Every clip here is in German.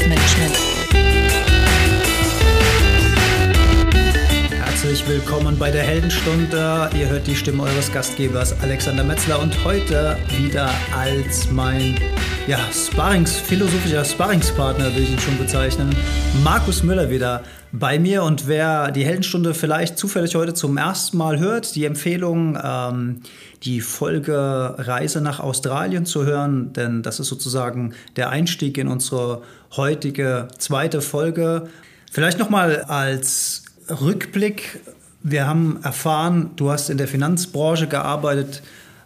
Life Management. Herzlich willkommen bei der Heldenstunde. Ihr hört die Stimme eures Gastgebers Alexander Metzler und heute wieder als mein ja, Sparrings, philosophischer Sparringspartner will ich ihn schon bezeichnen. Markus Müller wieder bei mir und wer die Heldenstunde vielleicht zufällig heute zum ersten Mal hört, die Empfehlung, ähm, die Folge Reise nach Australien zu hören, denn das ist sozusagen der Einstieg in unsere heutige zweite Folge. Vielleicht nochmal als Rückblick. Wir haben erfahren, du hast in der Finanzbranche gearbeitet,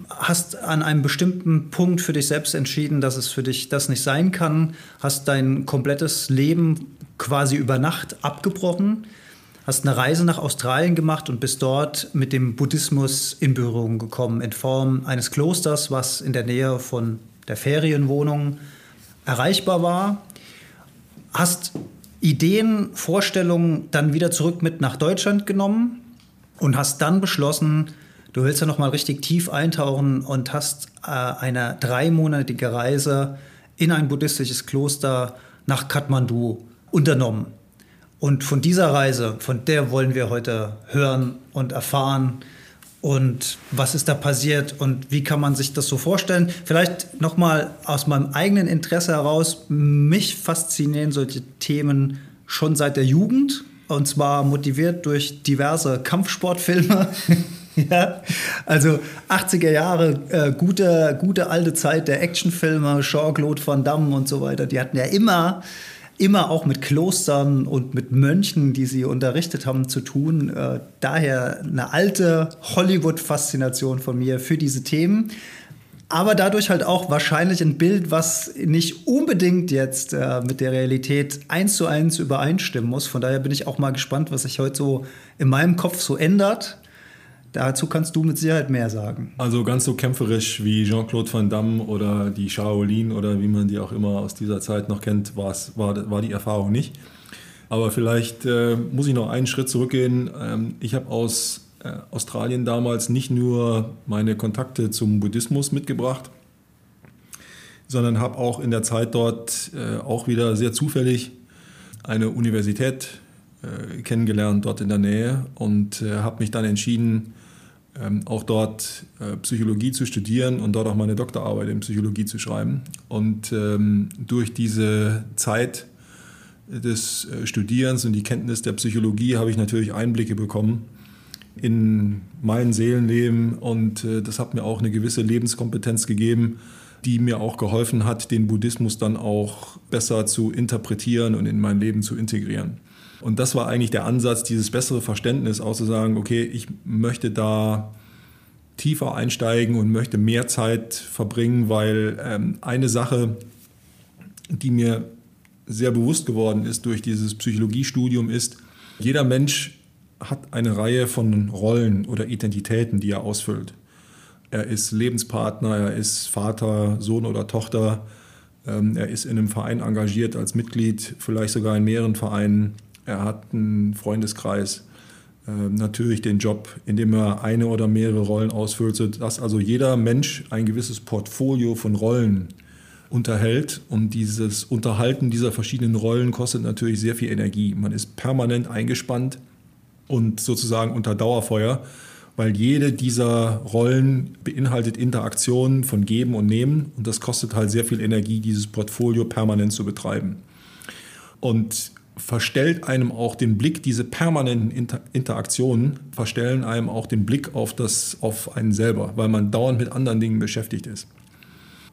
hast an einem bestimmten Punkt für dich selbst entschieden, dass es für dich das nicht sein kann, hast dein komplettes Leben quasi über Nacht abgebrochen, hast eine Reise nach Australien gemacht und bist dort mit dem Buddhismus in Berührung gekommen, in Form eines Klosters, was in der Nähe von der Ferienwohnung erreichbar war. Hast Ideen, Vorstellungen dann wieder zurück mit nach Deutschland genommen und hast dann beschlossen, Du willst ja noch mal richtig tief eintauchen und hast äh, eine dreimonatige Reise in ein buddhistisches Kloster nach Kathmandu unternommen. Und von dieser Reise, von der wollen wir heute hören und erfahren. Und was ist da passiert und wie kann man sich das so vorstellen? Vielleicht noch mal aus meinem eigenen Interesse heraus, mich faszinieren solche Themen schon seit der Jugend. Und zwar motiviert durch diverse Kampfsportfilme. Ja, also 80er Jahre, äh, gute, gute alte Zeit der Actionfilme, Jean-Claude Van Damme und so weiter, die hatten ja immer, immer auch mit Klostern und mit Mönchen, die sie unterrichtet haben, zu tun. Äh, daher eine alte Hollywood-Faszination von mir für diese Themen. Aber dadurch halt auch wahrscheinlich ein Bild, was nicht unbedingt jetzt äh, mit der Realität eins zu eins übereinstimmen muss. Von daher bin ich auch mal gespannt, was sich heute so in meinem Kopf so ändert Dazu kannst du mit Sicherheit mehr sagen. Also ganz so kämpferisch wie Jean-Claude Van Damme oder die Shaolin oder wie man die auch immer aus dieser Zeit noch kennt, war, war die Erfahrung nicht. Aber vielleicht äh, muss ich noch einen Schritt zurückgehen. Ähm, ich habe aus äh, Australien damals nicht nur meine Kontakte zum Buddhismus mitgebracht, sondern habe auch in der Zeit dort äh, auch wieder sehr zufällig eine Universität äh, kennengelernt dort in der Nähe und äh, habe mich dann entschieden, auch dort äh, Psychologie zu studieren und dort auch meine Doktorarbeit in Psychologie zu schreiben. Und ähm, durch diese Zeit des äh, Studierens und die Kenntnis der Psychologie habe ich natürlich Einblicke bekommen in mein Seelenleben und äh, das hat mir auch eine gewisse Lebenskompetenz gegeben, die mir auch geholfen hat, den Buddhismus dann auch besser zu interpretieren und in mein Leben zu integrieren. Und das war eigentlich der Ansatz, dieses bessere Verständnis, auch zu sagen, okay, ich möchte da tiefer einsteigen und möchte mehr Zeit verbringen, weil ähm, eine Sache, die mir sehr bewusst geworden ist durch dieses Psychologiestudium, ist, jeder Mensch hat eine Reihe von Rollen oder Identitäten, die er ausfüllt. Er ist Lebenspartner, er ist Vater, Sohn oder Tochter, ähm, er ist in einem Verein engagiert als Mitglied, vielleicht sogar in mehreren Vereinen. Er hat einen Freundeskreis, äh, natürlich den Job, in dem er eine oder mehrere Rollen ausfüllt, sodass also jeder Mensch ein gewisses Portfolio von Rollen unterhält. Und dieses Unterhalten dieser verschiedenen Rollen kostet natürlich sehr viel Energie. Man ist permanent eingespannt und sozusagen unter Dauerfeuer, weil jede dieser Rollen beinhaltet Interaktionen von Geben und Nehmen. Und das kostet halt sehr viel Energie, dieses Portfolio permanent zu betreiben. Und verstellt einem auch den Blick, diese permanenten Inter Interaktionen verstellen einem auch den Blick auf, das, auf einen selber, weil man dauernd mit anderen Dingen beschäftigt ist.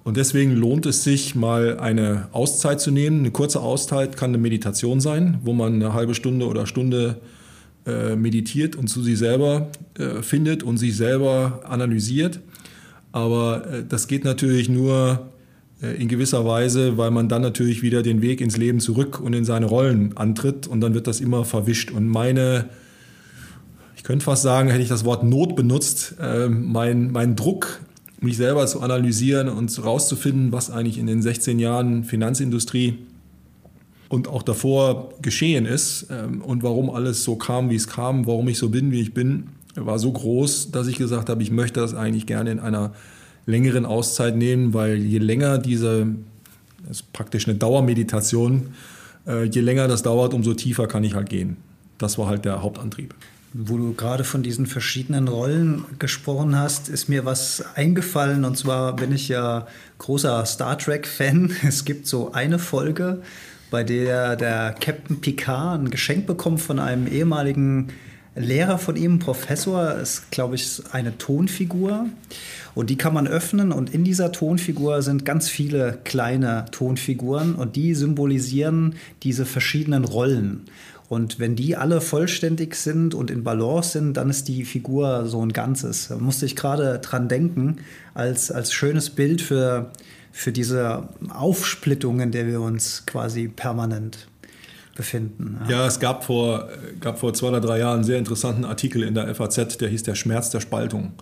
Und deswegen lohnt es sich, mal eine Auszeit zu nehmen. Eine kurze Auszeit kann eine Meditation sein, wo man eine halbe Stunde oder Stunde äh, meditiert und zu sich selber äh, findet und sich selber analysiert. Aber äh, das geht natürlich nur in gewisser Weise, weil man dann natürlich wieder den Weg ins Leben zurück und in seine Rollen antritt und dann wird das immer verwischt. Und meine, ich könnte fast sagen, hätte ich das Wort Not benutzt, äh, mein, mein Druck, mich selber zu analysieren und rauszufinden, was eigentlich in den 16 Jahren Finanzindustrie und auch davor geschehen ist ähm, und warum alles so kam, wie es kam, warum ich so bin, wie ich bin, war so groß, dass ich gesagt habe, ich möchte das eigentlich gerne in einer längeren Auszeit nehmen, weil je länger diese Das ist praktisch eine Dauermeditation. Äh, je länger das dauert, umso tiefer kann ich halt gehen. Das war halt der Hauptantrieb. Wo du gerade von diesen verschiedenen Rollen gesprochen hast, ist mir was eingefallen. Und zwar bin ich ja großer Star Trek-Fan. Es gibt so eine Folge, bei der der Captain Picard ein Geschenk bekommt von einem ehemaligen Lehrer von ihm, Professor, ist, glaube ich, eine Tonfigur. Und die kann man öffnen und in dieser Tonfigur sind ganz viele kleine Tonfiguren und die symbolisieren diese verschiedenen Rollen. Und wenn die alle vollständig sind und in Balance sind, dann ist die Figur so ein Ganzes. Da musste ich gerade dran denken, als, als schönes Bild für, für diese Aufsplittung, in der wir uns quasi permanent befinden. Ja, ja es gab vor, gab vor zwei oder drei Jahren einen sehr interessanten Artikel in der FAZ, der hieß Der Schmerz der Spaltung.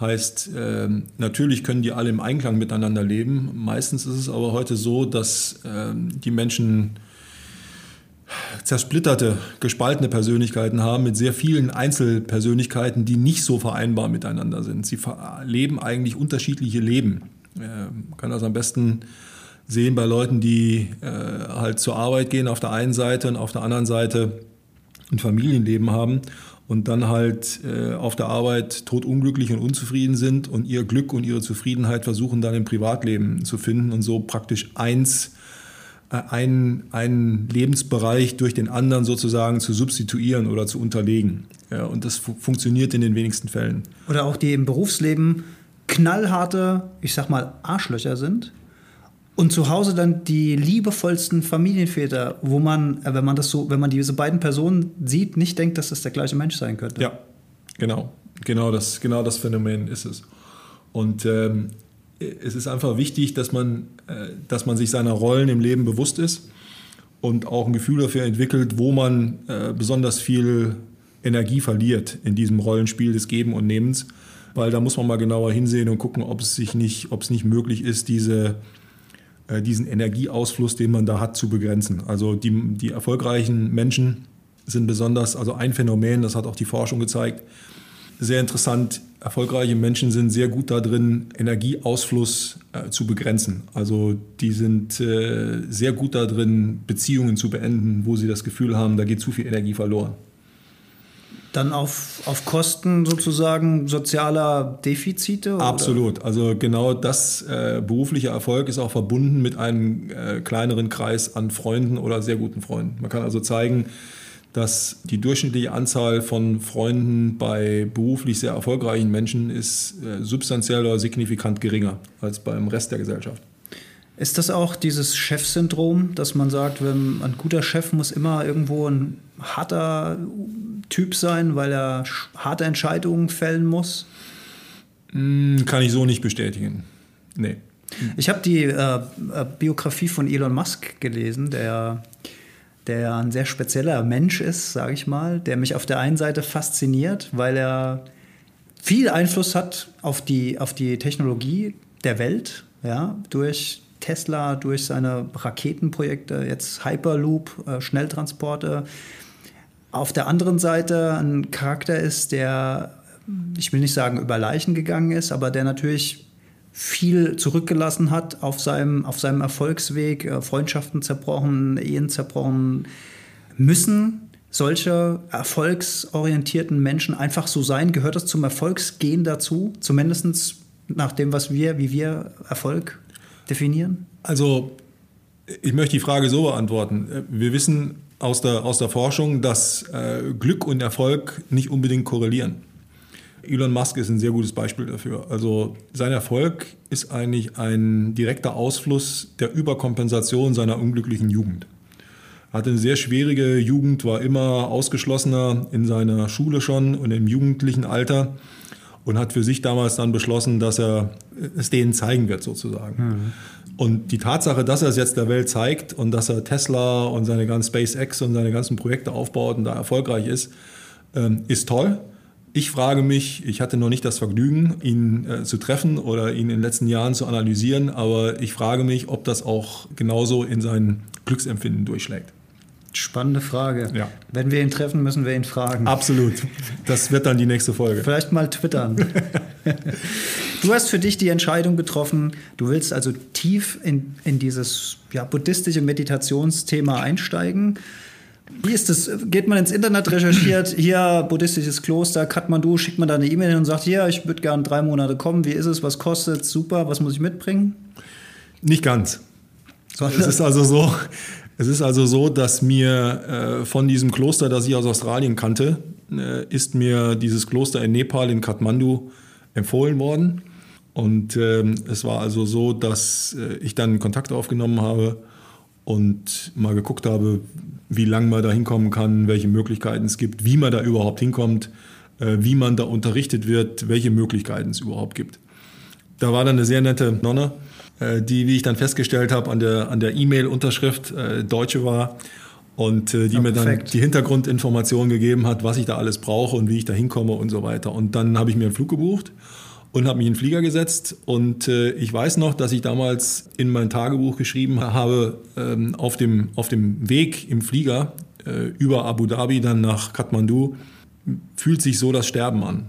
Heißt, äh, natürlich können die alle im Einklang miteinander leben. Meistens ist es aber heute so, dass äh, die Menschen zersplitterte, gespaltene Persönlichkeiten haben mit sehr vielen Einzelpersönlichkeiten, die nicht so vereinbar miteinander sind. Sie leben eigentlich unterschiedliche Leben. Man kann das am besten sehen bei Leuten, die äh, halt zur Arbeit gehen auf der einen Seite und auf der anderen Seite ein Familienleben haben und dann halt äh, auf der Arbeit totunglücklich und unzufrieden sind und ihr Glück und ihre Zufriedenheit versuchen dann im Privatleben zu finden und so praktisch eins äh, einen, einen Lebensbereich durch den anderen sozusagen zu substituieren oder zu unterlegen. Ja, und das fu funktioniert in den wenigsten Fällen. Oder auch die im Berufsleben knallharte, ich sag mal, Arschlöcher sind. Und zu Hause dann die liebevollsten Familienväter, wo man, äh, wenn man das so, wenn man diese beiden Personen sieht, nicht denkt, dass das der gleiche Mensch sein könnte. Ja, genau. Genau das, genau das Phänomen ist es. Und ähm, es ist einfach wichtig, dass man, äh, dass man sich seiner Rollen im Leben bewusst ist und auch ein Gefühl dafür entwickelt, wo man äh, besonders viel Energie verliert in diesem Rollenspiel des Geben und Nehmens, weil da muss man mal genauer hinsehen und gucken, ob es sich nicht, ob es nicht möglich ist, diese, diesen Energieausfluss, den man da hat, zu begrenzen. Also die, die erfolgreichen Menschen sind besonders, also ein Phänomen, das hat auch die Forschung gezeigt, sehr interessant. Erfolgreiche Menschen sind sehr gut darin, Energieausfluss äh, zu begrenzen. Also die sind äh, sehr gut darin, Beziehungen zu beenden, wo sie das Gefühl haben, da geht zu viel Energie verloren. Dann auf, auf Kosten sozusagen sozialer Defizite? Oder? Absolut. Also genau das äh, berufliche Erfolg ist auch verbunden mit einem äh, kleineren Kreis an Freunden oder sehr guten Freunden. Man kann also zeigen, dass die durchschnittliche Anzahl von Freunden bei beruflich sehr erfolgreichen Menschen ist äh, substanziell oder signifikant geringer als beim Rest der Gesellschaft. Ist das auch dieses Chefsyndrom, dass man sagt, wenn ein guter Chef muss immer irgendwo ein harter Typ sein, weil er harte Entscheidungen fällen muss? Hm, kann ich so nicht bestätigen. Nee. Ich habe die äh, äh, Biografie von Elon Musk gelesen, der der ein sehr spezieller Mensch ist, sage ich mal, der mich auf der einen Seite fasziniert, weil er viel Einfluss hat auf die, auf die Technologie der Welt, ja, durch Tesla, durch seine Raketenprojekte, jetzt Hyperloop, äh, Schnelltransporte. Auf der anderen Seite ein Charakter ist, der, ich will nicht sagen, über Leichen gegangen ist, aber der natürlich viel zurückgelassen hat auf seinem, auf seinem Erfolgsweg, äh, Freundschaften zerbrochen, Ehen zerbrochen, müssen solche erfolgsorientierten Menschen einfach so sein? Gehört das zum Erfolgsgehen dazu? Zumindest nach dem, was wir, wie wir Erfolg definieren? Also, ich möchte die Frage so beantworten. Wir wissen aus der, aus der Forschung, dass äh, Glück und Erfolg nicht unbedingt korrelieren. Elon Musk ist ein sehr gutes Beispiel dafür. Also sein Erfolg ist eigentlich ein direkter Ausfluss der Überkompensation seiner unglücklichen Jugend. Er hatte eine sehr schwierige Jugend, war immer ausgeschlossener in seiner Schule schon und im jugendlichen Alter und hat für sich damals dann beschlossen, dass er es denen zeigen wird sozusagen. Mhm. Und die Tatsache, dass er es jetzt der Welt zeigt und dass er Tesla und seine ganzen SpaceX und seine ganzen Projekte aufbaut und da erfolgreich ist, ähm, ist toll. Ich frage mich, ich hatte noch nicht das Vergnügen, ihn äh, zu treffen oder ihn in den letzten Jahren zu analysieren, aber ich frage mich, ob das auch genauso in sein Glücksempfinden durchschlägt. Spannende Frage. Ja. Wenn wir ihn treffen, müssen wir ihn fragen. Absolut. Das wird dann die nächste Folge. Vielleicht mal twittern. Du hast für dich die Entscheidung getroffen, du willst also tief in, in dieses ja, buddhistische Meditationsthema einsteigen. Wie ist das? Geht man ins Internet, recherchiert, hier buddhistisches Kloster, Kathmandu, schickt man da eine E-Mail hin und sagt, hier, ich würde gerne drei Monate kommen, wie ist es, was kostet, super, was muss ich mitbringen? Nicht ganz. Es ist also so, es ist also so, dass mir äh, von diesem Kloster, das ich aus Australien kannte, äh, ist mir dieses Kloster in Nepal in Kathmandu empfohlen worden. Und ähm, es war also so, dass äh, ich dann Kontakt aufgenommen habe und mal geguckt habe, wie lange man da hinkommen kann, welche Möglichkeiten es gibt, wie man da überhaupt hinkommt, äh, wie man da unterrichtet wird, welche Möglichkeiten es überhaupt gibt. Da war dann eine sehr nette Nonne, die, wie ich dann festgestellt habe, an der an der E-Mail-Unterschrift äh, Deutsche war und äh, die ja, mir dann perfekt. die Hintergrundinformationen gegeben hat, was ich da alles brauche und wie ich da hinkomme und so weiter. Und dann habe ich mir einen Flug gebucht und habe mich in den Flieger gesetzt. Und äh, ich weiß noch, dass ich damals in mein Tagebuch geschrieben habe, ähm, auf, dem, auf dem Weg im Flieger äh, über Abu Dhabi dann nach Kathmandu, fühlt sich so das Sterben an.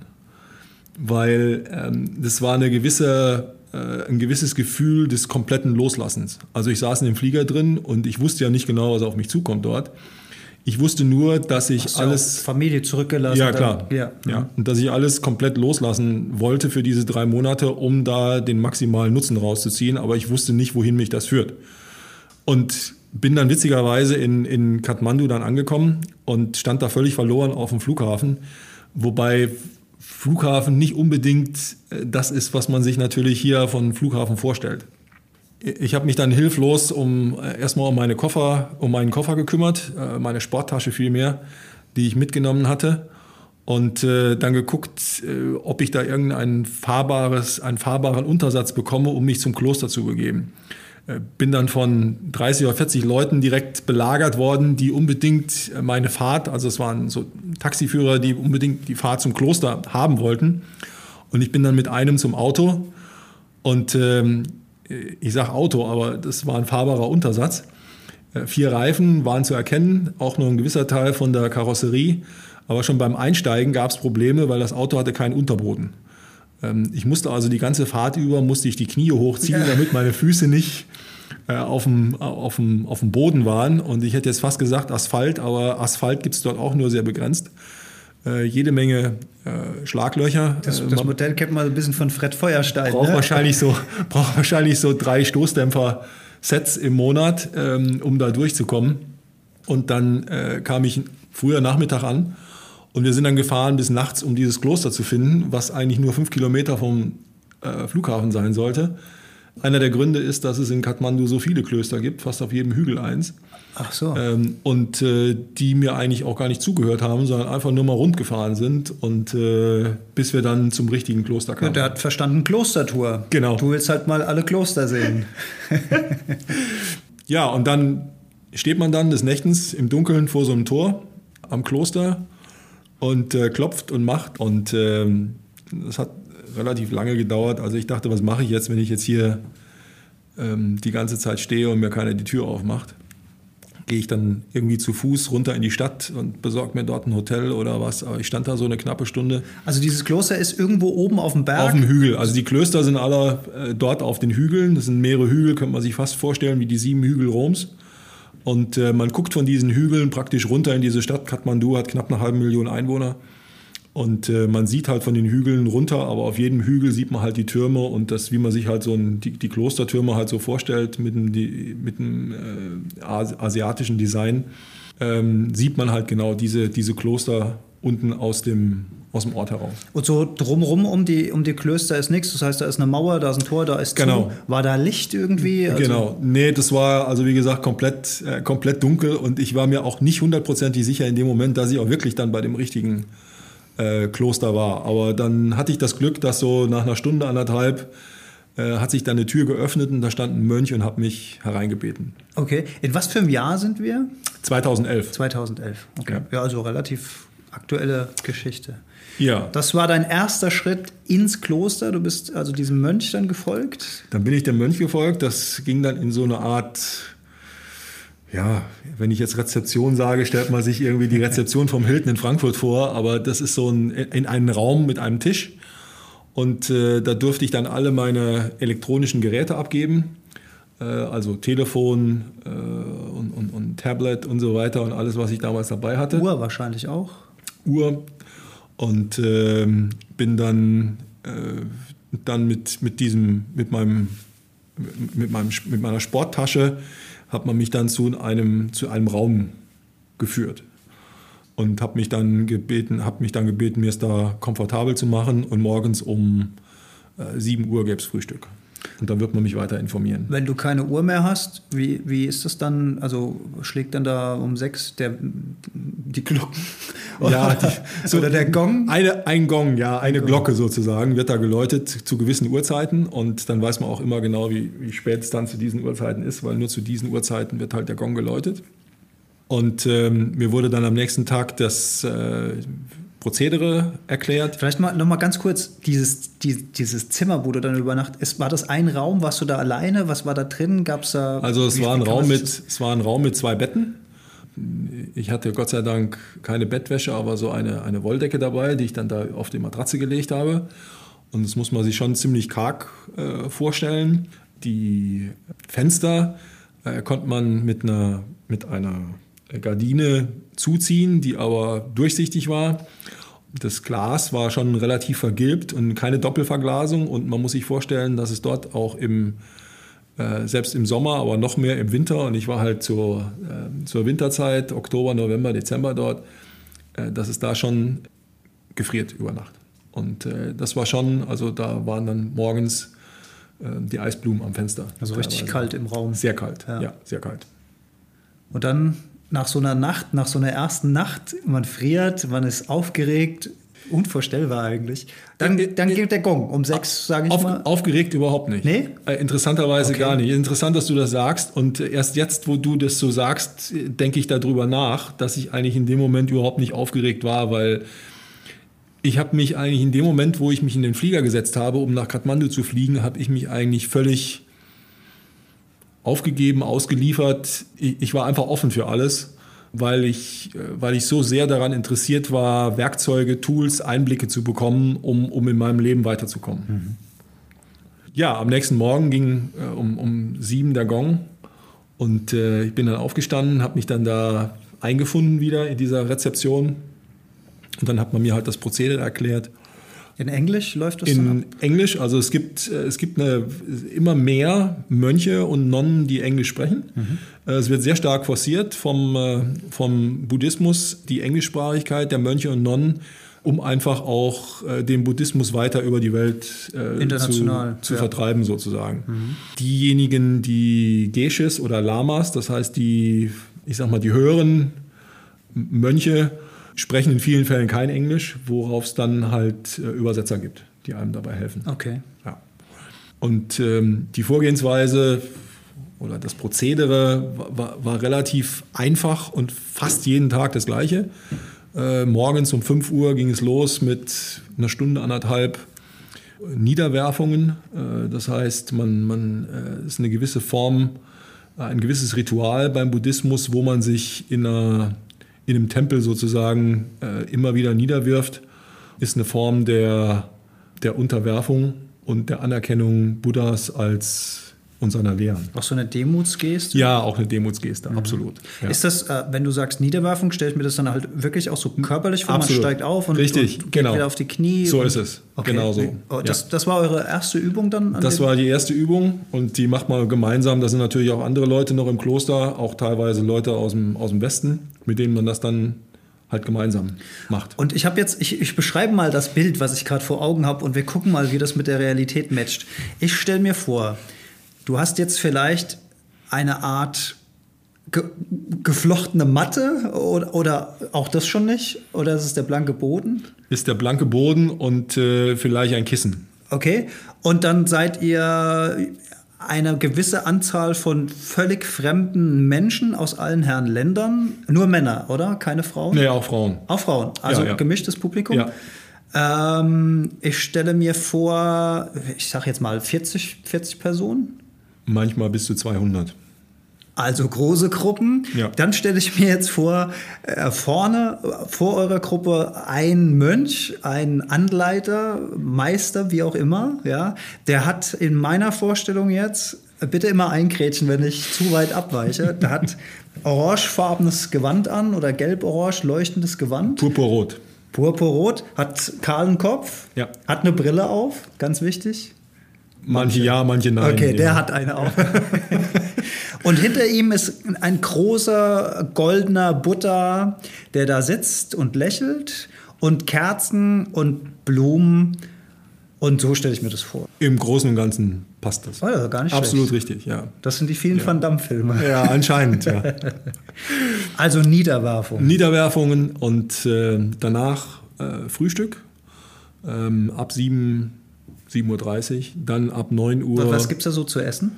Weil ähm, das war eine gewisse, äh, ein gewisses Gefühl des kompletten Loslassens. Also ich saß in dem Flieger drin und ich wusste ja nicht genau, was auf mich zukommt dort. Ich wusste nur, dass ich Hast alles. Familie zurückgelassen. Ja, klar. ja. ja. Und dass ich alles komplett loslassen wollte für diese drei Monate, um da den maximalen Nutzen rauszuziehen. Aber ich wusste nicht, wohin mich das führt. Und bin dann witzigerweise in, in Kathmandu dann angekommen und stand da völlig verloren auf dem Flughafen. Wobei Flughafen nicht unbedingt äh, das ist, was man sich natürlich hier von Flughafen vorstellt ich habe mich dann hilflos um äh, erstmal um meine Koffer, um meinen Koffer gekümmert, äh, meine Sporttasche vielmehr, die ich mitgenommen hatte. Und äh, dann geguckt, äh, ob ich da irgendeinen fahrbares, einen fahrbaren Untersatz bekomme, um mich zum Kloster zu begeben. Äh, bin dann von 30 oder 40 Leuten direkt belagert worden, die unbedingt äh, meine Fahrt, also es waren so Taxiführer, die unbedingt die Fahrt zum Kloster haben wollten. Und ich bin dann mit einem zum Auto und ähm, ich sage Auto, aber das war ein fahrbarer Untersatz. Äh, vier Reifen waren zu erkennen, auch nur ein gewisser Teil von der Karosserie. Aber schon beim Einsteigen gab es Probleme, weil das Auto hatte keinen Unterboden. Ähm, ich musste also die ganze Fahrt über, musste ich die Knie hochziehen, damit meine Füße nicht äh, auf dem, auf, dem, auf dem Boden waren. Und ich hätte jetzt fast gesagt Asphalt, aber Asphalt gibt es dort auch nur sehr begrenzt äh, jede Menge äh, Schlaglöcher. Das, das, Modell kennt man ein bisschen von Fred Feuerstein. Braucht, ne? wahrscheinlich, so, braucht wahrscheinlich so drei Stoßdämpfer-Sets im Monat, ähm, um da durchzukommen. Und dann äh, kam ich früher Nachmittag an und wir sind dann gefahren bis nachts, um dieses Kloster zu finden, was eigentlich nur fünf Kilometer vom äh, Flughafen sein sollte. Einer der Gründe ist, dass es in Kathmandu so viele Klöster gibt, fast auf jedem Hügel eins. Ach so. Ähm, und äh, die mir eigentlich auch gar nicht zugehört haben, sondern einfach nur mal rundgefahren sind und äh, bis wir dann zum richtigen Kloster kamen. Ja, der hat verstanden Klostertour. Genau. Du willst halt mal alle Kloster sehen. ja, und dann steht man dann des Nächtens im Dunkeln vor so einem Tor am Kloster und äh, klopft und macht und ähm, das hat relativ lange gedauert. Also ich dachte, was mache ich jetzt, wenn ich jetzt hier ähm, die ganze Zeit stehe und mir keiner die Tür aufmacht? Gehe ich dann irgendwie zu Fuß runter in die Stadt und besorge mir dort ein Hotel oder was? Aber ich stand da so eine knappe Stunde. Also dieses Kloster ist irgendwo oben auf dem Berg? Auf dem Hügel. Also die Klöster sind alle äh, dort auf den Hügeln. Das sind mehrere Hügel, könnte man sich fast vorstellen, wie die sieben Hügel Roms. Und äh, man guckt von diesen Hügeln praktisch runter in diese Stadt. Kathmandu hat knapp eine halbe Million Einwohner. Und äh, man sieht halt von den Hügeln runter, aber auf jedem Hügel sieht man halt die Türme und das, wie man sich halt so ein, die, die Klostertürme halt so vorstellt mit einem, die, mit einem äh, asiatischen Design, ähm, sieht man halt genau diese, diese Kloster unten aus dem, aus dem Ort heraus. Und so drumherum um die, um die Klöster ist nichts. Das heißt, da ist eine Mauer, da ist ein Tor, da ist genau. Zu. War da Licht irgendwie? Also genau. Nee, das war also wie gesagt komplett, äh, komplett dunkel und ich war mir auch nicht hundertprozentig sicher in dem Moment, dass ich auch wirklich dann bei dem richtigen äh, Kloster war. Aber dann hatte ich das Glück, dass so nach einer Stunde, anderthalb, äh, hat sich dann eine Tür geöffnet und da stand ein Mönch und hat mich hereingebeten. Okay. In was für einem Jahr sind wir? 2011. 2011, okay. Ja, ja also relativ aktuelle Geschichte. Ja. Das war dein erster Schritt ins Kloster. Du bist also diesem Mönch dann gefolgt? Dann bin ich dem Mönch gefolgt. Das ging dann in so eine Art ja, wenn ich jetzt Rezeption sage, stellt man sich irgendwie die Rezeption vom Hilton in Frankfurt vor, aber das ist so ein, in einen Raum mit einem Tisch Und äh, da durfte ich dann alle meine elektronischen Geräte abgeben, äh, also Telefon äh, und, und, und, Tablet und so weiter und alles, was ich damals dabei hatte. Uhr wahrscheinlich auch. Uhr. Und ähm, bin dann, äh, dann mit, mit diesem, mit meinem, mit, meinem, mit meiner Sporttasche, hat man mich dann zu einem, zu einem Raum geführt und habe mich dann gebeten, habe mich dann gebeten, mir es da komfortabel zu machen und morgens um äh, 7 Uhr gäbe es Frühstück. Und dann wird man mich weiter informieren. Wenn du keine Uhr mehr hast, wie, wie ist das dann? Also schlägt dann da um sechs der, die Glocken? Ja, die, so oder der Gong? Eine, ein Gong, ja, eine Glocke sozusagen wird da geläutet zu gewissen Uhrzeiten und dann weiß man auch immer genau, wie, wie spät es dann zu diesen Uhrzeiten ist, weil nur zu diesen Uhrzeiten wird halt der Gong geläutet. Und ähm, mir wurde dann am nächsten Tag das äh, Prozedere erklärt. Vielleicht mal noch mal ganz kurz dieses, die, dieses Zimmer, wo du dann übernachtest. War das ein Raum? Warst du da alleine? Was war da drin? Gab es da? Also es war ein Raum mit es war ein Raum mit zwei Betten. Ich hatte Gott sei Dank keine Bettwäsche, aber so eine, eine Wolldecke dabei, die ich dann da auf die Matratze gelegt habe. Und das muss man sich schon ziemlich karg äh, vorstellen. Die Fenster äh, konnte man mit einer, mit einer Gardine zuziehen, die aber durchsichtig war. Das Glas war schon relativ vergilbt und keine Doppelverglasung. Und man muss sich vorstellen, dass es dort auch im, äh, selbst im Sommer, aber noch mehr im Winter, und ich war halt zur, äh, zur Winterzeit, Oktober, November, Dezember dort, äh, dass es da schon gefriert über Nacht. Und äh, das war schon, also da waren dann morgens äh, die Eisblumen am Fenster. Also richtig kalt im Raum. Sehr kalt, ja, ja sehr kalt. Und dann nach so einer Nacht, nach so einer ersten Nacht, man friert, man ist aufgeregt, unvorstellbar eigentlich. Dann, dann geht der Gong um sechs, sage ich Auf, mal. Aufgeregt überhaupt nicht. Nee? Äh, interessanterweise okay. gar nicht. Interessant, dass du das sagst. Und erst jetzt, wo du das so sagst, denke ich darüber nach, dass ich eigentlich in dem Moment überhaupt nicht aufgeregt war, weil ich habe mich eigentlich in dem Moment, wo ich mich in den Flieger gesetzt habe, um nach Kathmandu zu fliegen, habe ich mich eigentlich völlig aufgegeben, ausgeliefert. Ich, war einfach offen für alles, weil ich, äh, weil ich so sehr daran interessiert war, Werkzeuge, Tools, Einblicke zu bekommen, um, um in meinem Leben weiterzukommen. Mhm. Ja, am nächsten Morgen ging äh, um, um sieben der Gong und äh, ich bin dann aufgestanden, habe mich dann da eingefunden wieder in dieser Rezeption und dann hat man mir halt das Prozedere erklärt. In Englisch läuft das? In Englisch, also es gibt, äh, es gibt eine, immer mehr Mönche und Nonnen, die Englisch sprechen. Mhm. Es wird sehr stark forciert vom, äh, vom Buddhismus, die Englischsprachigkeit der Mönche und Nonnen, um einfach auch äh, den Buddhismus weiter über die Welt International, zu, zu ja. vertreiben, sozusagen. Mhm. Diejenigen, die Geshes oder Lamas, das heißt die, ich sag mal, die höheren Mönche, sprechen in vielen Fällen kein Englisch, worauf es dann halt äh, Übersetzer gibt, die einem dabei helfen. Okay. Ja. Und ähm, die Vorgehensweise oder das Prozedere war, war, relativ einfach und fast jeden Tag das gleiche. Äh, morgens um 5 Uhr ging es los mit einer Stunde, anderthalb Niederwerfungen. Äh, das heißt, man, man äh, ist eine gewisse Form, ein gewisses Ritual beim Buddhismus, wo man sich in einer in einem Tempel sozusagen äh, immer wieder niederwirft, ist eine Form der, der Unterwerfung und der Anerkennung Buddhas als und seiner Lehren. Auch so eine Demutsgeste? Ja, auch eine Demutsgeste, mhm. absolut. Ja. Ist das, äh, wenn du sagst Niederwerfung, stelle ich mir das dann halt wirklich auch so körperlich vor, absolut. man steigt auf und, Richtig, und geht genau. wieder auf die Knie? So ist es, okay. genau so. Oh, das, ja. das war eure erste Übung dann? das war die erste Übung und die macht man gemeinsam. Da sind natürlich auch andere Leute noch im Kloster, auch teilweise Leute aus dem, aus dem Westen, mit denen man das dann halt gemeinsam macht. Und ich habe jetzt, ich, ich beschreibe mal das Bild, was ich gerade vor Augen habe und wir gucken mal, wie das mit der Realität matcht. Ich stelle mir vor, Du hast jetzt vielleicht eine Art ge geflochtene Matte oder, oder, auch das schon nicht? Oder ist es der blanke Boden? Ist der blanke Boden und äh, vielleicht ein Kissen. Okay. Und dann seid ihr eine gewisse Anzahl von völlig fremden Menschen aus allen Herren Ländern. Nur Männer, oder? Keine Frauen? Nee, auch Frauen. Auch Frauen. Also ja, ja. gemischtes Publikum. Ja. Ähm, ich stelle mir vor, ich sage jetzt mal 40, 40 Personen. Manchmal bis zu 200. also große Gruppen. Ja. Dann stelle ich mir jetzt vor, äh, vorne vor eurer Gruppe ein Mönch, ein Anleiter, Meister, wie auch immer. Ja, der hat in meiner Vorstellung jetzt bitte immer einkrätschen, wenn ich zu weit abweiche. Der hat orangefarbenes Gewand an oder gelb-orange leuchtendes Gewand. Purpurrot. Purpurrot, hat kahlen Kopf, Ja. hat eine Brille auf, ganz wichtig. Manche ja, manche nein. Okay, der ja. hat eine auf. Und hinter ihm ist ein großer goldener Butter, der da sitzt und lächelt und Kerzen und Blumen. Und so stelle ich mir das vor. Im Großen und Ganzen passt das. Oh ja, gar nicht Absolut schlecht. richtig, ja. Das sind die vielen Van Damme-Filme. Ja, anscheinend, ja. Also Niederwerfung. Niederwerfungen und äh, danach äh, Frühstück ähm, ab 7, 7.30 Uhr, dann ab 9 Uhr Was gibt es da so zu essen?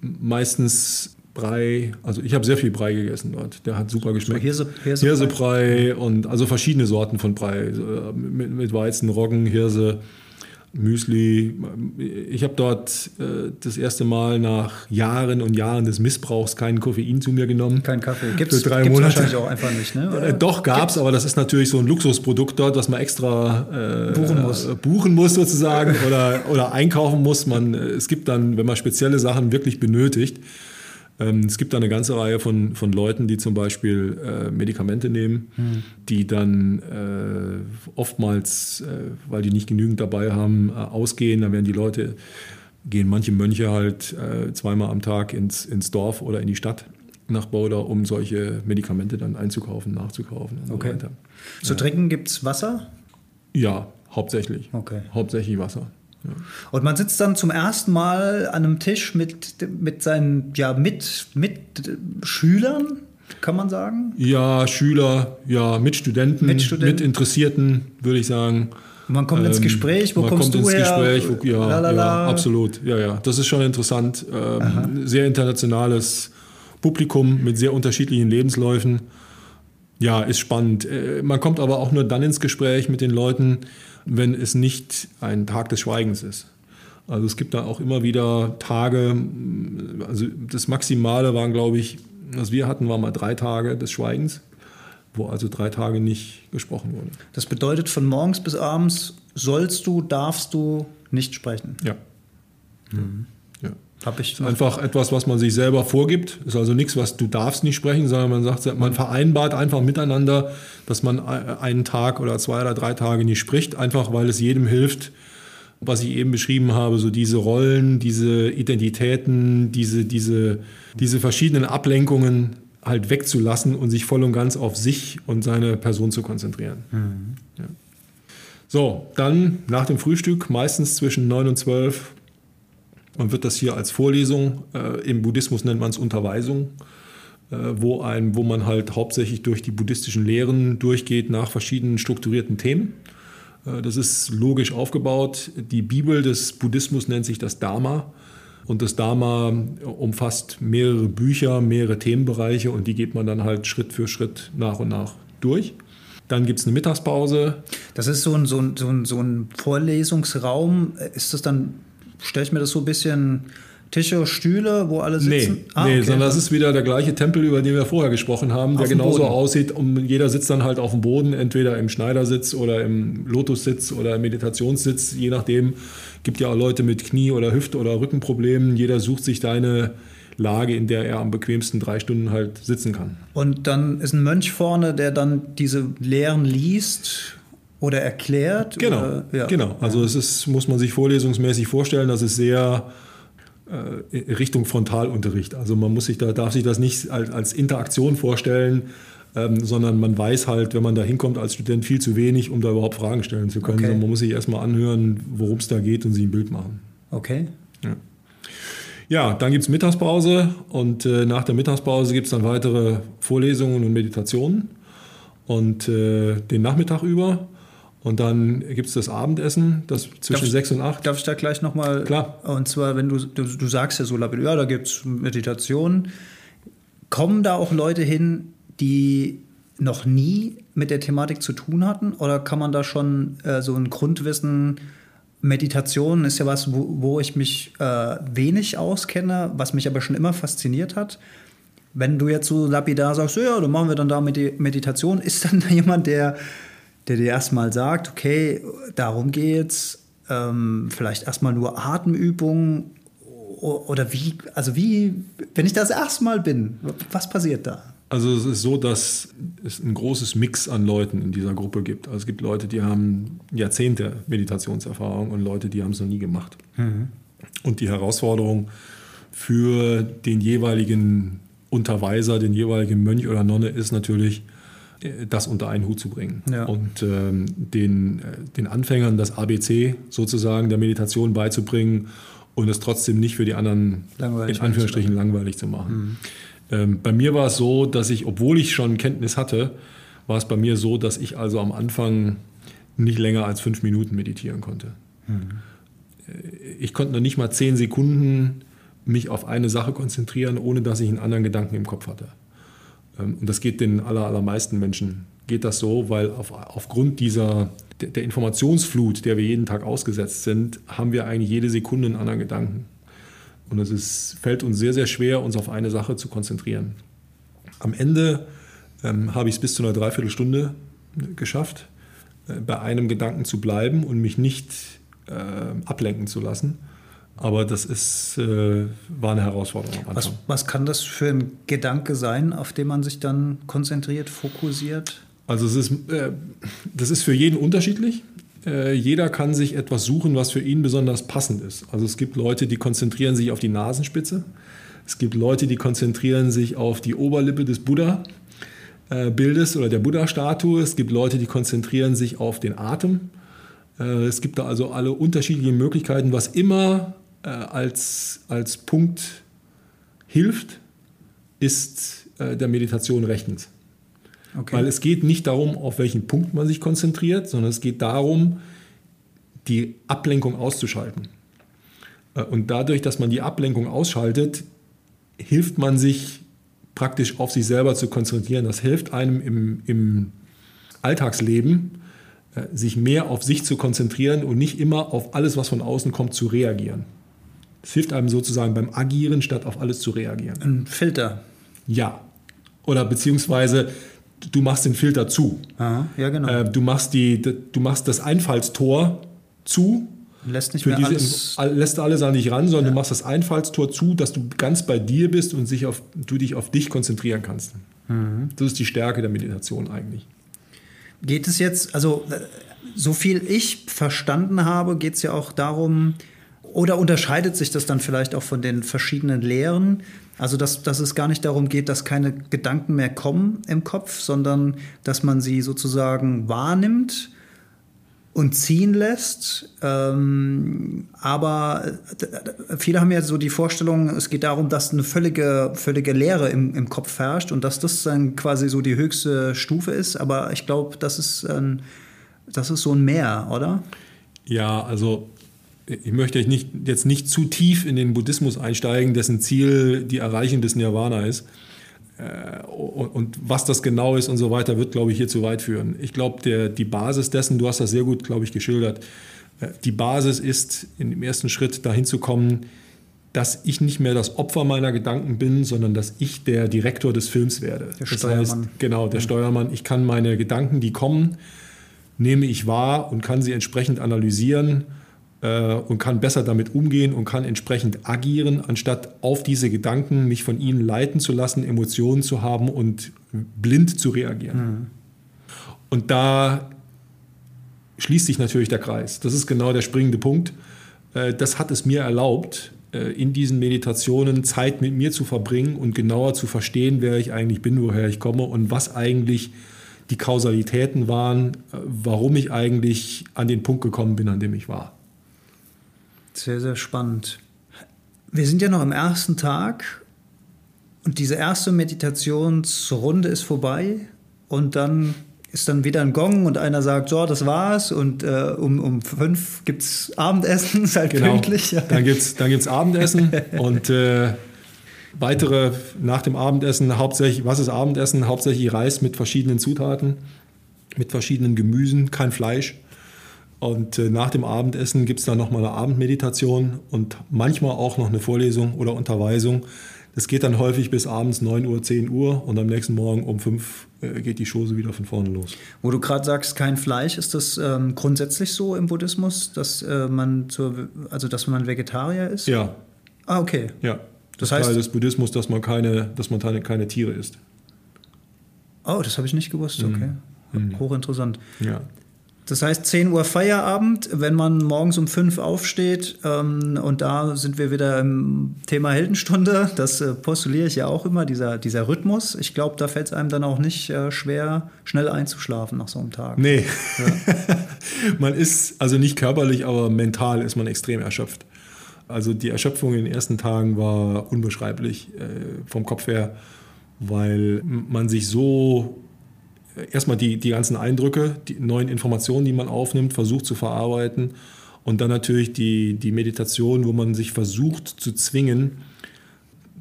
meistens Brei, also ich habe sehr viel Brei gegessen dort, der hat super geschmeckt. Hirse- Hirsebrei? Hirsebrei und also verschiedene Sorten von Brei, äh, mit, mit Weizen, Roggen, Hirse, Müsli. Ich habe dort äh, das erste Mal nach Jahren und Jahren des Missbrauchs keinen Koffein zu mir genommen. Kein Kaffee. Gibt es wahrscheinlich auch einfach nicht, ne? Oder? Äh, doch, gab's, aber das ist natürlich so ein Luxusprodukt dort, was man extra äh, Buchen muss. äh, buchen muss sozusagen oder, oder einkaufen muss. Man, äh, es gibt dann, wenn man spezielle Sachen wirklich benötigt, es gibt da eine ganze Reihe von, von Leuten, die zum Beispiel äh, Medikamente nehmen, Hm. die dann äh, oftmals, äh, weil die nicht genügend dabei haben, ausgehen. Dann werden die Leute, gehen manche Mönche halt zweimal am Tag ins, ins Dorf oder in die Stadt nach Boulder, um solche Medikamente dann einzukaufen, nachzukaufen und Okay. so weiter. Zu trinken gibt es Wasser? Ja, hauptsächlich. Okay. Hauptsächlich Wasser. Und man sitzt dann zum ersten Mal an einem Tisch mit, mit seinen ja, mit, mit Schülern, kann man sagen. Ja, Schüler, ja, Mitstudenten, Mitstudenten. Mitinteressierten, würde ich sagen. Man kommt ins Ähm, Gespräch, wo man kommst kommt du ins her? Gespräch, wo, ja, ja, absolut. Ja, ja. Das ist schon interessant. Ähm, sehr internationales Publikum mit sehr unterschiedlichen Lebensläufen. Ja, ist spannend. Äh, Man kommt aber auch nur dann ins Gespräch mit den Leuten, wenn es nicht ein Tag des Schweigens ist. Also es gibt da auch immer wieder Tage, also das Maximale waren, glaube ich, was wir hatten, waren mal drei Tage des Schweigens, wo also drei Tage nicht gesprochen wurde. Das bedeutet, von morgens bis abends sollst du, darfst du nicht sprechen. Ja. ja. Hab ich Ist einfach etwas, was man sich selber vorgibt. Ist also nichts, was du darfst nicht sprechen, sondern man sagt, man vereinbart einfach miteinander, dass man einen Tag oder zwei oder drei Tage nicht spricht, einfach weil es jedem hilft, was ich eben beschrieben habe, so diese Rollen, diese Identitäten, diese, diese, diese verschiedenen Ablenkungen halt wegzulassen und sich voll und ganz auf sich und seine Person zu konzentrieren. Ja. So, dann nach dem Frühstück, meistens zwischen 9 und 12, man wird das hier als Vorlesung, äh, im Buddhismus nennt man es Unterweisung, äh, wo, ein, wo man halt hauptsächlich durch die buddhistischen Lehren durchgeht nach verschiedenen strukturierten Themen. Äh, das ist logisch aufgebaut. Die Bibel des Buddhismus nennt sich das Dharma. Und das Dharma umfasst mehrere Bücher, mehrere Themenbereiche und die geht man dann halt Schritt für Schritt nach und nach durch. Dann gibt es eine Mittagspause. Das ist so ein, so ein, so ein, so ein Vorlesungsraum. Ist das dann, stelle ich mir das so ein bisschen Tische, Stühle, wo alle sitzen? Nee, nee sondern das ist wieder der gleiche Tempel, über den wir vorher gesprochen haben, der Auf dem genauso Boden. aussieht. Und jeder sitzt dann halt auf dem Boden, entweder im Schneidersitz oder im Lotussitz oder im Meditationssitz, je nachdem. Gibt ja auch Leute mit Knie- oder Hüft- oder Rückenproblemen. Jeder sucht sich deine Lage, in der er am bequemsten drei Stunden halt sitzen kann. Und dann ist ein Mönch vorne, der dann diese Lehren liest oder erklärt. Genau, Oder, ja. genau. Also es ist, muss man sich vorlesungsmäßig vorstellen, das ist sehr äh, Richtung Frontalunterricht. Also man muss sich da, darf sich das nicht als, als Interaktion vorstellen, ähm, sondern man weiß halt, wenn man da hinkommt als Student viel zu wenig, um da überhaupt Fragen stellen zu können. Okay. Sondern man muss sich erstmal anhören, worum es da geht und sich ein Bild machen. Okay. Ja, dann gibt es Mittagspause und äh, nach der Mittagspause gibt es dann weitere Vorlesungen und Meditationen und äh, den Nachmittag über. Und dann gibt es das Abendessen, das zwischen Darf- 6 und 8. Darf ich da gleich nochmal? Klar. Und zwar, wenn du, du, du sagst ja so, ja, da gibt es Meditation. Kommen da auch Leute hin, die noch nie mit der Thematik zu tun hatten? Oder kann man da schon äh, so ein Grundwissen, Meditation ist ja was, wo, wo ich mich äh, wenig auskenne, was mich aber schon immer fasziniert hat. wenn du jetzt so lapidar sagst, so, ja, dann machen wir dann da Meditation, ist dann jemand, der, der dir erstmal sagt, okay, darum geht's, ähm, vielleicht erstmal nur Atemübungen oder wie, also wie, wenn ich das erstmal bin, was passiert da? Also es ist so, dass es ein großes Mix an Leuten in dieser Gruppe gibt. Also es gibt Leute, die haben Jahrzehnte Meditationserfahrung und Leute, die haben es noch nie gemacht. Mhm. Und die Herausforderung für den jeweiligen Unterweiser, den jeweiligen Mönch oder Nonne ist natürlich, das unter einen Hut zu bringen. Ja. Und ähm, den, äh, den Anfängern das ABC sozusagen der Meditation beizubringen und es trotzdem nicht für die anderen langweilig in Anführungsstrichen langweilig zu machen. Mhm. Ähm, bei mir war es so, dass ich, obwohl ich schon Kenntnis hatte, war es bei mir so, dass ich also am Anfang nicht länger als fünf Minuten meditieren konnte. Mhm. Ich konnte noch nicht mal zehn Sekunden mich auf eine Sache konzentrieren, ohne dass ich einen anderen Gedanken im Kopf hatte. Ähm, und das geht den aller, allermeisten Menschen. Geht das so, weil auf, aufgrund dieser, der, Informationsflut, der wir jeden Tag ausgesetzt sind, haben wir eigentlich jede Sekunde einen anderen Gedanken. Und es ist, fällt uns sehr, sehr schwer, uns auf eine Sache zu konzentrieren. Am Ende ähm, habe ich es bis zu einer Dreiviertelstunde geschafft, äh, bei einem Gedanken zu bleiben und mich nicht äh, ablenken zu lassen. Aber das ist, äh, war eine Herausforderung Was, was kann das für ein Gedanke sein, auf den man sich dann konzentriert, fokussiert? Also es ist, äh, das ist für jeden unterschiedlich. Äh, jeder kann sich etwas suchen, was für ihn besonders passend ist. Also es gibt Leute, die konzentrieren sich auf die Nasenspitze. Es gibt Leute, die konzentrieren sich auf die Oberlippe des Buddha. Äh, oder der Buddha-Statue. Es gibt Leute, die konzentrieren sich auf den Atem. Äh, es gibt da also alle unterschiedlichen Möglichkeiten, was immer äh, als, als Punkt hilft, ist äh, der Meditation rechtens. Okay. Weil es geht nicht darum, auf welchen Punkt man sich konzentriert, sondern es geht darum, die Ablenkung auszuschalten. Äh, und dadurch, dass man die Ablenkung ausschaltet, hilft man sich praktisch auf sich selber zu konzentrieren. Das hilft einem im, im Alltagsleben, äh, sich mehr auf sich zu konzentrieren und nicht immer auf alles, was von außen kommt, zu reagieren. Es hilft einem sozusagen beim Agieren, statt auf alles zu reagieren. Ein Filter. Ja. Oder beziehungsweise du machst den Filter zu. Aha, ja, genau. Äh, du, machst die, du machst das Einfallstor zu. Lässt nicht mehr diese, alles. Lässt alles an dich ran, sondern ja. du machst das Einfallstor zu, dass du ganz bei dir bist und sich auf, du dich auf dich konzentrieren kannst. Mhm. Das ist die Stärke der Meditation eigentlich. Geht es jetzt, also so viel ich verstanden habe, geht es ja auch darum, oder unterscheidet sich das dann vielleicht auch von den verschiedenen Lehren? Also, dass, dass es gar nicht darum geht, dass keine Gedanken mehr kommen im Kopf, sondern dass man sie sozusagen wahrnimmt und ziehen lässt. Ähm, aber äh, viele haben ja so die Vorstellung, es geht darum, dass eine völlige, völlige Leere im, im Kopf herrscht und dass das dann quasi so die höchste Stufe ist. Aber ich glaube, das ein, das ist so ein Mehr, oder? Ja, also ich möchte nicht, jetzt nicht zu tief in den Buddhismus einsteigen, dessen Ziel die Erreichung des Nirvana ist. Äh, und was das genau ist und so weiter, wird, glaube ich, hier zu weit führen. Ich glaube, die Basis dessen, du hast das sehr gut, glaube ich, geschildert, äh, die Basis ist, in dem ersten Schritt dahin zu kommen, dass ich nicht mehr das Opfer meiner Gedanken bin, sondern dass ich der Direktor des Films werde. Der das Steuermann. Heißt, genau, der ja. Steuermann. Ich kann meine Gedanken, die kommen, nehme ich wahr und kann sie entsprechend analysieren äh, und kann besser damit umgehen und kann entsprechend agieren, anstatt auf diese Gedanken mich von ihnen leiten zu lassen, Emotionen zu haben und blind zu reagieren. Mhm. Und da schließt sich natürlich der Kreis. Das ist genau der springende Punkt. Äh, das hat es mir erlaubt, äh, in diesen Meditationen Zeit mit mir zu verbringen und genauer zu verstehen, wer ich eigentlich bin, woher ich komme und was eigentlich die Kausalitäten waren, warum ich eigentlich an den Punkt gekommen bin, an dem ich war. Sehr, sehr spannend. Wir sind ja noch am ersten Tag und diese erste Meditationsrunde ist vorbei und dann ist dann wieder ein Gong und einer sagt, so, das war's und äh, um, um fünf gibt es Abendessen, ist halt genau. pünktlich. Dann gibt es dann gibt's Abendessen und äh, weitere nach dem Abendessen, hauptsächlich, was ist Abendessen? Hauptsächlich Reis mit verschiedenen Zutaten, mit verschiedenen Gemüsen, kein Fleisch. Und äh, nach dem Abendessen gibt es dann nochmal eine Abendmeditation und manchmal auch noch eine Vorlesung oder Unterweisung. Es geht dann häufig bis abends 9 Uhr, 10 Uhr und am nächsten Morgen um 5 äh, geht die Chose wieder von vorne los. Wo du gerade sagst, kein Fleisch, ist das ähm, grundsätzlich so im Buddhismus, dass äh, man zur, also dass man Vegetarier ist? Ja. Ah, okay. Ja. Das, das heißt, Teil des Buddhismus, dass man keine, dass man keine Tiere isst. Oh, das habe ich nicht gewusst, okay. Mhm. Hochinteressant. Ja. Das heißt 10 Uhr Feierabend, wenn man morgens um 5 aufsteht ähm, und da sind wir wieder im Thema Heldenstunde, das äh, postuliere ich ja auch immer, dieser, dieser Rhythmus. Ich glaube, da fällt es einem dann auch nicht äh, schwer, schnell einzuschlafen nach so einem Tag. Nee, ja. man ist also nicht körperlich, aber mental ist man extrem erschöpft. Also die Erschöpfung in den ersten Tagen war unbeschreiblich äh, vom Kopf her, weil man sich so erstmal die, die ganzen Eindrücke, die neuen Informationen, die man aufnimmt, versucht zu verarbeiten. Und dann natürlich die, die Meditation, wo man sich versucht zu zwingen,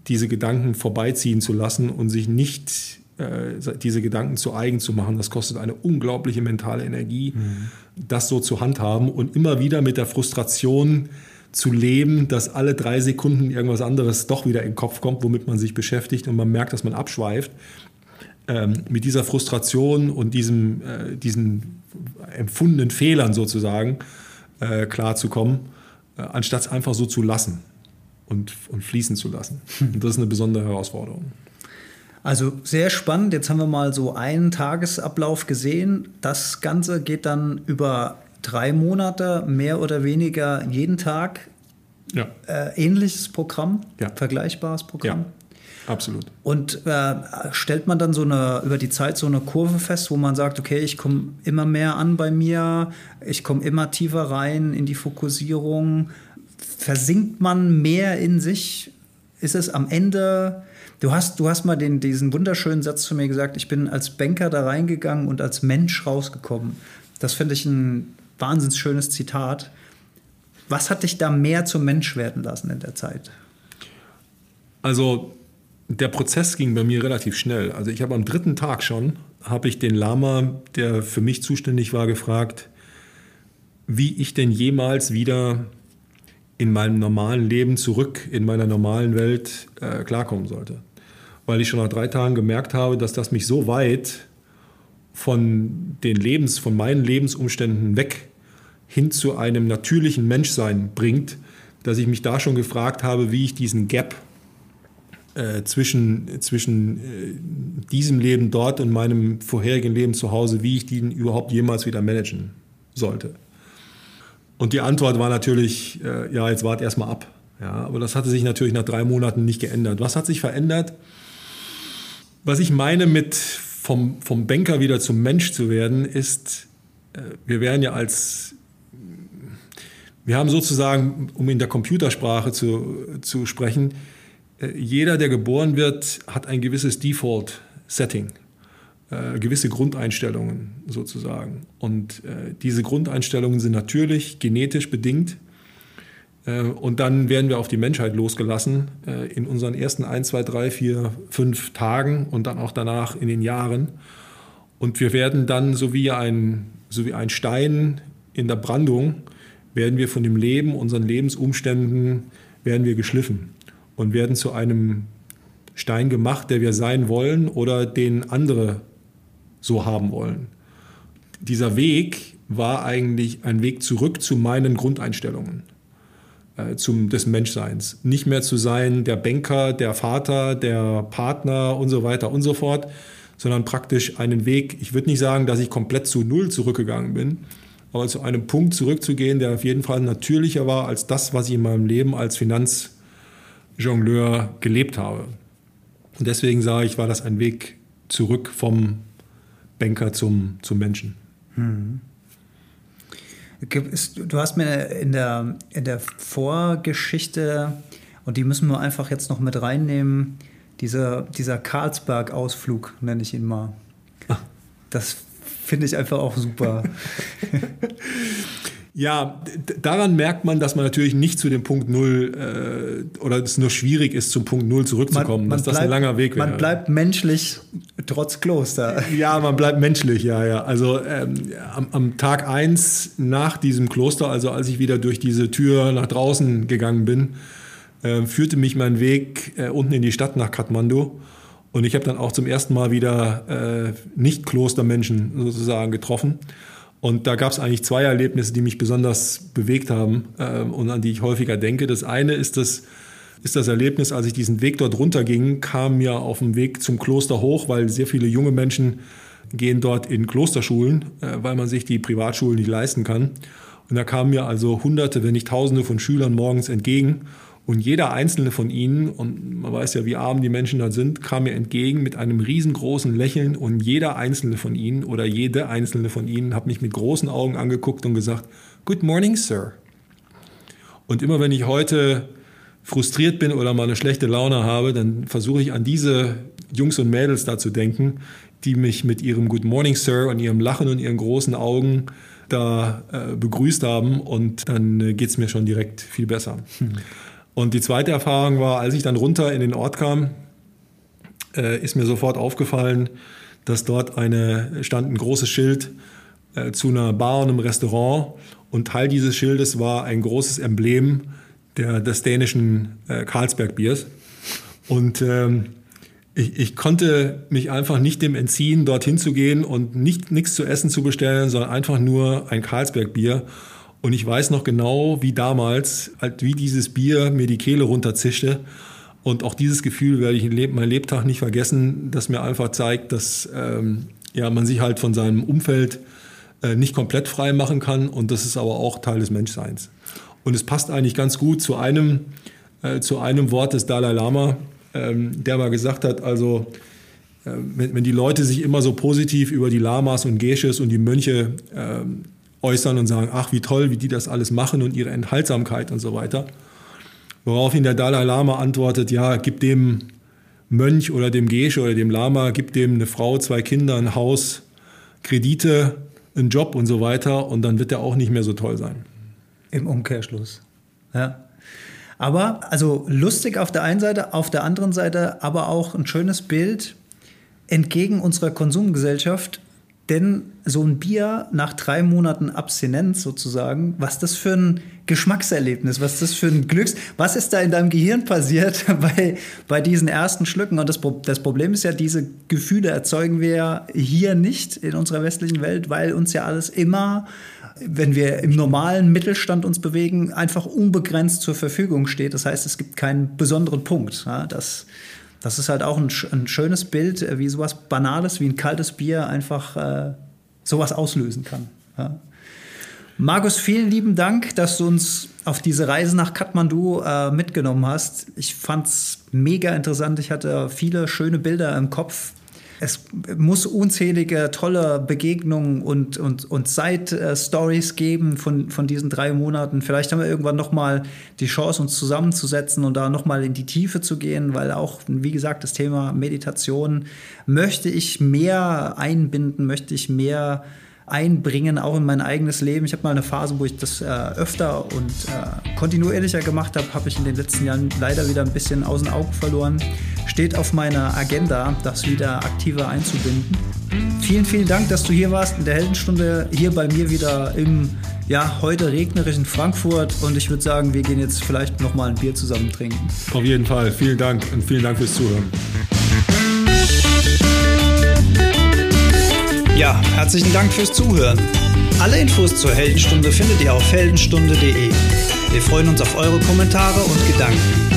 diese Gedanken vorbeiziehen zu lassen und sich nicht äh, diese Gedanken zu eigen zu machen. Das kostet eine unglaubliche mentale Energie, mhm. das so zu handhaben und immer wieder mit der Frustration zu leben, dass alle drei Sekunden irgendwas anderes doch wieder in den Kopf kommt, womit man sich beschäftigt und man merkt, dass man abschweift ähm, mit dieser Frustration und diesem, äh, diesen empfundenen Fehlern sozusagen äh, klarzukommen, äh, anstatt es einfach so zu lassen und, und fließen zu lassen. Und das ist eine besondere Herausforderung. Also sehr spannend. Jetzt haben wir mal so einen Tagesablauf gesehen. Das Ganze geht dann über drei Monate, mehr oder weniger jeden Tag. Ja. Äh, ähnliches Programm, ja. vergleichbares Programm. Ja. Absolut. Und äh, stellt man dann so eine über die Zeit so eine Kurve fest, wo man sagt, okay, ich komme immer mehr an bei mir, ich komme immer tiefer rein in die Fokussierung. Versinkt man mehr in sich? Ist es am Ende Du hast, du hast mal den, diesen wunderschönen Satz zu mir gesagt, ich bin als Banker da reingegangen und als Mensch rausgekommen. Das finde ich ein wahnsinnig schönes Zitat. Was hat dich da mehr zum Mensch werden lassen in der Zeit? Also der Prozess ging bei mir relativ schnell. Also ich habe am dritten Tag schon, habe ich den Lama, der für mich zuständig war, gefragt, wie ich denn jemals wieder in meinem normalen Leben zurück in meiner normalen Welt äh, klarkommen sollte. Weil ich schon nach drei Tagen gemerkt habe, dass das mich so weit von den Lebens, von meinen Lebensumständen weg hin zu einem natürlichen Menschsein bringt, dass ich mich da schon gefragt habe, wie ich diesen Gap äh, zwischen, zwischen äh, diesem Leben dort und meinem vorherigen Leben zu Hause, wie ich den überhaupt jemals wieder managen sollte. Und die Antwort war natürlich, äh, ja, jetzt wart erstmal ab. Ja, aber das hatte sich natürlich nach drei Monaten nicht geändert. Was hat sich verändert? Was ich meine mit vom, vom Banker wieder zum Mensch zu werden, ist, äh, wir werden ja als, wir haben sozusagen, um in der Computersprache zu, zu sprechen, jeder, der geboren wird, hat ein gewisses Default-Setting, äh, gewisse Grundeinstellungen sozusagen. Und äh, diese Grundeinstellungen sind natürlich genetisch bedingt. Äh, und dann werden wir auf die Menschheit losgelassen äh, in unseren ersten 1, 2, 3, 4, 5 Tagen und dann auch danach in den Jahren. Und wir werden dann, so wie ein, so wie ein Stein in der Brandung, werden wir von dem Leben, unseren Lebensumständen, werden wir geschliffen und werden zu einem Stein gemacht, der wir sein wollen oder den andere so haben wollen. Dieser Weg war eigentlich ein Weg zurück zu meinen Grundeinstellungen äh, zum, des Menschseins. Nicht mehr zu sein der Banker, der Vater, der Partner und so weiter und so fort, sondern praktisch einen Weg, ich würde nicht sagen, dass ich komplett zu Null zurückgegangen bin, aber zu einem Punkt zurückzugehen, der auf jeden Fall natürlicher war als das, was ich in meinem Leben als Finanz Jongleur gelebt habe. Und deswegen sage ich, war das ein Weg zurück vom Banker zum, zum Menschen. Hm. Du hast mir in der, in der Vorgeschichte, und die müssen wir einfach jetzt noch mit reinnehmen, dieser, dieser Karlsberg-Ausflug, nenne ich ihn mal. Ah. Das finde ich einfach auch super. Ja, daran merkt man, dass man natürlich nicht zu dem Punkt Null äh, oder es nur schwierig ist, zum Punkt Null zurückzukommen, man, man dass bleibt, das ein langer Weg wäre. Man bleibt menschlich trotz Kloster. Ja, man bleibt menschlich, ja, ja. Also ähm, am, am, Tag eins nach diesem Kloster, also als ich wieder durch diese Tür nach draußen gegangen bin, äh, führte mich mein Weg äh, unten in die Stadt nach Kathmandu. Und ich habe dann auch zum ersten Mal wieder äh, Nicht-Klostermenschen sozusagen getroffen. Und da gab es eigentlich zwei Erlebnisse, die mich besonders bewegt haben äh, und an die ich häufiger denke. Das eine ist das, ist das Erlebnis, als ich diesen Weg dort runterging, kam mir auf dem Weg zum Kloster hoch, weil sehr viele junge Menschen gehen dort in Klosterschulen, äh, weil man sich die Privatschulen nicht leisten kann. Und da kamen mir also Hunderte, wenn nicht Tausende von Schülern morgens entgegen. Und jeder einzelne von ihnen, und man weiß ja, wie arm die Menschen da sind, kam mir entgegen mit einem riesengroßen Lächeln. Und jeder einzelne von ihnen oder jede einzelne von ihnen hat mich mit großen Augen angeguckt und gesagt, Good morning, Sir. Und immer wenn ich heute frustriert bin oder mal eine schlechte Laune habe, dann versuche ich an diese Jungs und Mädels da zu denken, die mich mit ihrem Good Morning, Sir und ihrem Lachen und ihren großen Augen da äh, begrüßt haben. Und dann äh, geht es mir schon direkt viel besser. Hm. Und die zweite Erfahrung war, als ich dann runter in den Ort kam, äh, ist mir sofort aufgefallen, dass dort eine, stand ein großes Schild äh, zu einer Bar und einem Restaurant. Und Teil dieses Schildes war ein großes Emblem der, des dänischen äh, Carlsberg-Biers. Und ähm, ich, ich, konnte mich einfach nicht dem entziehen, dorthin zu gehen und nicht nichts zu essen zu bestellen, sondern einfach nur ein Carlsberg-Bier. Und ich weiß noch genau, wie damals, wie dieses Bier mir die Kehle runterzischte. Und auch dieses Gefühl werde ich in mein Lebtag nicht vergessen, das mir einfach zeigt, dass ähm, ja, man sich halt von seinem Umfeld äh, nicht komplett frei machen kann. Und das ist aber auch Teil des Menschseins. Und es passt eigentlich ganz gut zu einem, äh, zu einem Wort des Dalai Lama, ähm, der mal gesagt hat, also äh, wenn, wenn, die Leute sich immer so positiv über die Lamas und Gesches und die Mönche ähm, äußern und sagen, ach wie toll, wie die das alles machen und ihre Enthaltsamkeit und so weiter. Woraufhin der Dalai Lama antwortet, ja, gib dem Mönch oder dem Gesche oder dem Lama, gib dem eine Frau, zwei Kinder, ein Haus, Kredite, einen Job und so weiter und dann wird er auch nicht mehr so toll sein. Im Umkehrschluss. Ja. Aber also lustig auf der einen Seite, auf der anderen Seite aber auch ein schönes Bild entgegen unserer Konsumgesellschaft denn so ein Bier nach drei Monaten Abstinenz sozusagen, was das für ein Geschmackserlebnis, was das für ein Glücks, was ist da in deinem Gehirn passiert bei, bei diesen ersten Schlücken? Und das, das Problem ist ja, diese Gefühle erzeugen wir hier nicht in unserer westlichen Welt, weil uns ja alles immer, wenn wir im normalen Mittelstand uns bewegen, einfach unbegrenzt zur Verfügung steht. Das heißt, es gibt keinen besonderen Punkt. Ja, das, das ist halt auch ein, ein, schönes Bild, äh, wie sowas Banales, wie ein kaltes Bier einfach äh, sowas auslösen kann. Ja. Markus, vielen lieben Dank, dass du uns auf diese Reise nach Kathmandu äh, mitgenommen hast. Ich fand es mega interessant. Ich hatte viele schöne Bilder im Kopf, es muss unzählige tolle Begegnungen und, und, und Side-Stories geben von, von diesen drei Monaten. Vielleicht haben wir irgendwann nochmal die Chance, uns zusammenzusetzen und da nochmal in die Tiefe zu gehen, weil auch, wie gesagt, das Thema Meditation möchte ich mehr einbinden, möchte ich mehr einbringen, auch in mein eigenes Leben. Ich habe mal eine Phase, wo ich das äh, öfter und äh, kontinuierlicher gemacht habe, habe ich in den letzten Jahren leider wieder ein bisschen aus den Augen verloren. Steht auf meiner Agenda, das wieder aktiver einzubinden. Vielen, vielen Dank, dass du hier warst in der Heldenstunde, hier bei mir wieder im ja, heute regnerischen Frankfurt und ich würde sagen, wir gehen jetzt vielleicht nochmal ein Bier zusammen trinken. Auf jeden Fall. Vielen Dank und vielen Dank fürs Zuhören. Ja, herzlichen Dank fürs Zuhören. Alle Infos zur Heldenstunde findet ihr auf heldenstunde.de. Wir freuen uns auf eure Kommentare und Gedanken.